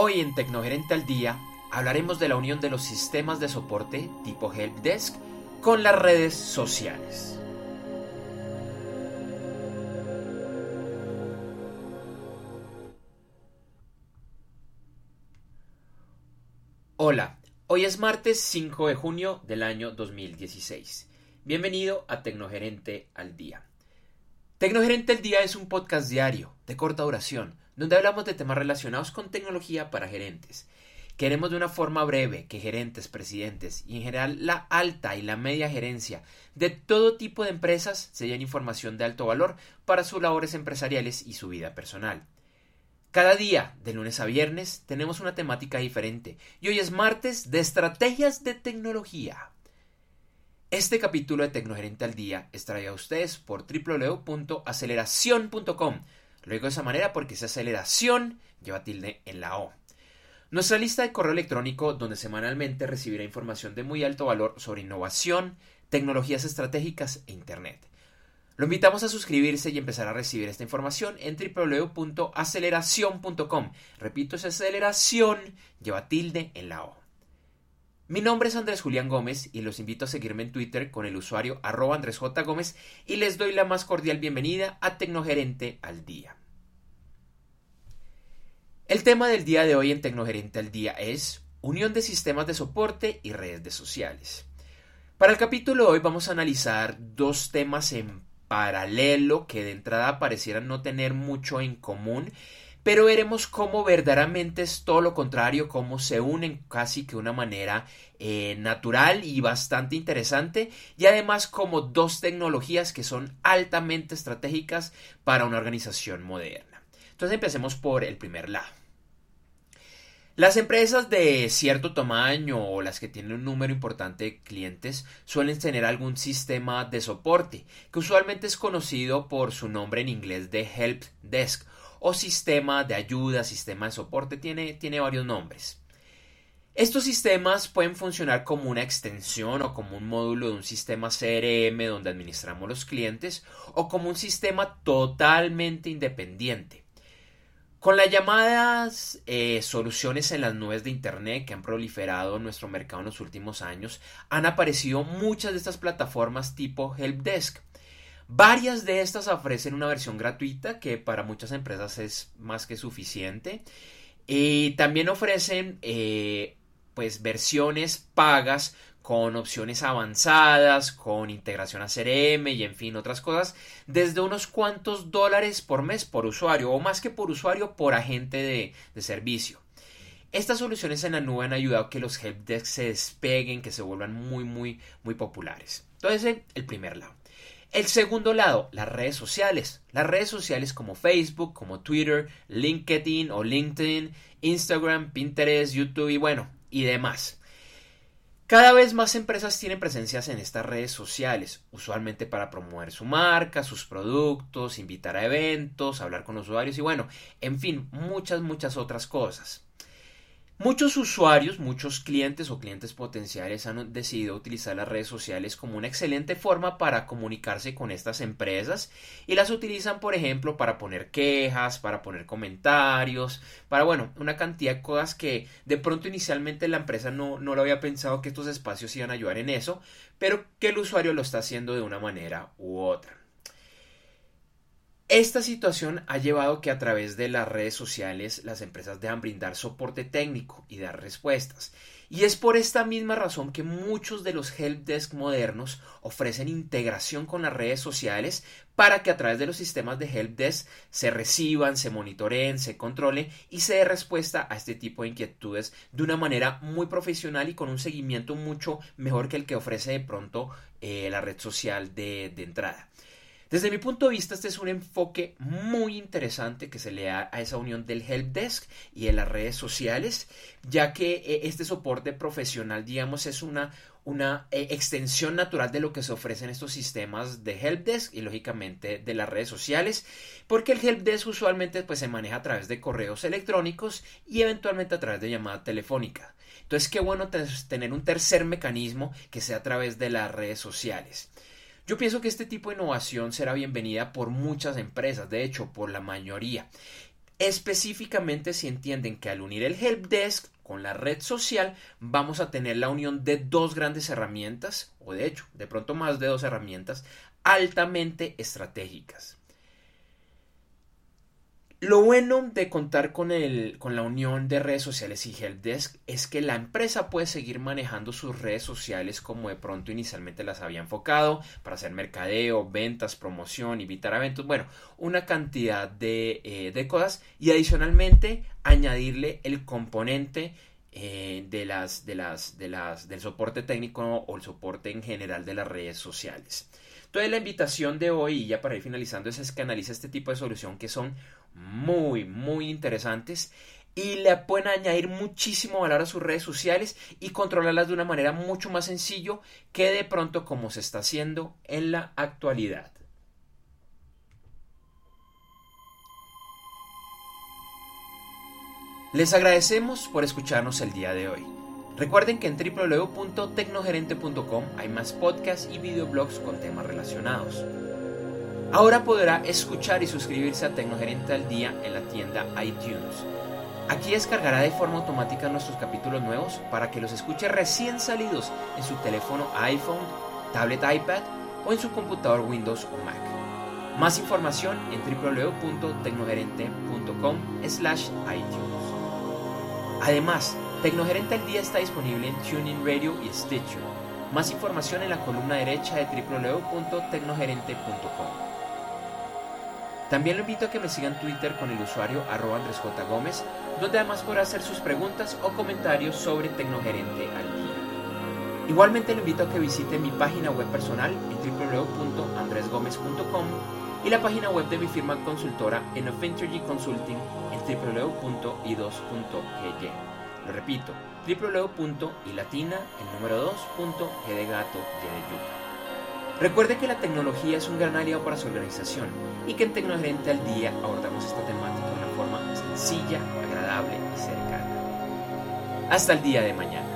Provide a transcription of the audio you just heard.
Hoy en Tecnogerente al Día hablaremos de la unión de los sistemas de soporte tipo Helpdesk con las redes sociales. Hola, hoy es martes 5 de junio del año 2016. Bienvenido a Tecnogerente al Día. Tecnogerente al Día es un podcast diario de corta duración donde hablamos de temas relacionados con tecnología para gerentes. Queremos de una forma breve que gerentes, presidentes y en general la alta y la media gerencia de todo tipo de empresas se den información de alto valor para sus labores empresariales y su vida personal. Cada día, de lunes a viernes, tenemos una temática diferente y hoy es martes de estrategias de tecnología. Este capítulo de Tecnogerente al Día es traído a ustedes por www.aceleración.com lo digo de esa manera porque esa aceleración lleva tilde en la O. Nuestra lista de correo electrónico donde semanalmente recibirá información de muy alto valor sobre innovación, tecnologías estratégicas e Internet. Lo invitamos a suscribirse y empezar a recibir esta información en www.aceleración.com. Repito, esa aceleración lleva tilde en la O. Mi nombre es Andrés Julián Gómez y los invito a seguirme en Twitter con el usuario arroba Andrés J. Gómez y les doy la más cordial bienvenida a Tecnogerente al Día. El tema del día de hoy en Tecnogerente al Día es Unión de sistemas de soporte y redes de sociales. Para el capítulo de hoy vamos a analizar dos temas en paralelo que de entrada parecieran no tener mucho en común pero veremos cómo verdaderamente es todo lo contrario, cómo se unen casi que de una manera eh, natural y bastante interesante, y además como dos tecnologías que son altamente estratégicas para una organización moderna. Entonces empecemos por el primer lado. Las empresas de cierto tamaño o las que tienen un número importante de clientes suelen tener algún sistema de soporte, que usualmente es conocido por su nombre en inglés de Help Desk o sistema de ayuda, sistema de soporte, tiene, tiene varios nombres. Estos sistemas pueden funcionar como una extensión o como un módulo de un sistema CRM donde administramos los clientes o como un sistema totalmente independiente. Con las llamadas eh, soluciones en las nubes de Internet que han proliferado en nuestro mercado en los últimos años, han aparecido muchas de estas plataformas tipo Helpdesk. Varias de estas ofrecen una versión gratuita que para muchas empresas es más que suficiente. Y también ofrecen eh, pues versiones pagas con opciones avanzadas, con integración a CRM y en fin otras cosas, desde unos cuantos dólares por mes por usuario o más que por usuario por agente de, servicio. Estas soluciones en la nube han ayudado a que los helpdesks se despeguen, que se vuelvan muy muy muy populares. Entonces, el primer lado. El segundo lado, las redes sociales. Las redes sociales como Facebook, como Twitter, LinkedIn o LinkedIn, Instagram, Pinterest, YouTube y bueno, y demás. Cada vez más empresas tienen presencias en estas redes sociales, usualmente para promover su marca, sus productos, invitar a eventos, hablar con los usuarios y bueno, en fin, muchas, muchas otras cosas. Muchos usuarios, muchos clientes o clientes potenciales han decidido utilizar las redes sociales como una excelente forma para comunicarse con estas empresas y las utilizan, por ejemplo, para poner quejas, para poner comentarios, para, bueno, una cantidad de cosas que de pronto inicialmente la empresa no, no lo había pensado que estos espacios iban a ayudar en eso, pero que el usuario lo está haciendo de una manera u otra. Esta situación ha llevado que a través de las redes sociales las empresas dejan brindar soporte técnico y dar respuestas. Y es por esta misma razón que muchos de los helpdesk modernos ofrecen integración con las redes sociales para que a través de los sistemas de helpdesk se reciban, se monitoreen, se controlen y se dé respuesta a este tipo de inquietudes de una manera muy profesional y con un seguimiento mucho mejor que el que ofrece de pronto eh, la red social de, de entrada. Desde mi punto de vista, este es un enfoque muy interesante que se le da a esa unión del help desk y de las redes sociales, ya que eh, este soporte profesional, digamos, es una, una eh, extensión natural de lo que se ofrece en estos sistemas de helpdesk y lógicamente de las redes sociales, porque el helpdesk usualmente pues, se maneja a través de correos electrónicos y eventualmente a través de llamada telefónica. Entonces, qué bueno tener un tercer mecanismo que sea a través de las redes sociales. Yo pienso que este tipo de innovación será bienvenida por muchas empresas, de hecho, por la mayoría. específicamente si entienden que al unir el helpdesk con la red social vamos a tener la unión de dos grandes herramientas, o de hecho, de pronto más de dos herramientas altamente estratégicas. Lo bueno de contar con, el, con la unión de redes sociales y Helpdesk es que la empresa puede seguir manejando sus redes sociales como de pronto inicialmente las había enfocado para hacer mercadeo, ventas, promoción, invitar a eventos, bueno, una cantidad de, eh, de cosas y adicionalmente añadirle el componente eh, de las, de las, de las, del soporte técnico o el soporte en general de las redes sociales. Entonces la invitación de hoy, y ya para ir finalizando, es que analice este tipo de solución que son muy, muy interesantes y le pueden añadir muchísimo valor a sus redes sociales y controlarlas de una manera mucho más sencillo que de pronto como se está haciendo en la actualidad. Les agradecemos por escucharnos el día de hoy. Recuerden que en www.tecnogerente.com hay más podcasts y videoblogs con temas relacionados. Ahora podrá escuchar y suscribirse a Tecnogerente al Día en la tienda iTunes. Aquí descargará de forma automática nuestros capítulos nuevos para que los escuche recién salidos en su teléfono iPhone, tablet iPad o en su computador Windows o Mac. Más información en www.tecnogerente.com slash iTunes. Además, Tecnogerente al Día está disponible en TuneIn Radio y Stitcher. Más información en la columna derecha de www.tecnogerente.com. También lo invito a que me sigan en Twitter con el usuario arroba Andrés J. Gómez, donde además podrá hacer sus preguntas o comentarios sobre Tecnogerente al día. Igualmente lo invito a que visite mi página web personal en www.andresgomez.com y la página web de mi firma consultora en Fintergy Consulting en www.i2.gy. Lo repito, www.ilatina, el número 2.g de gato, y de yuca. Recuerde que la tecnología es un gran aliado para su organización y que en Tecnogerente al Día abordamos esta temática de una forma sencilla, agradable y cercana. Hasta el día de mañana.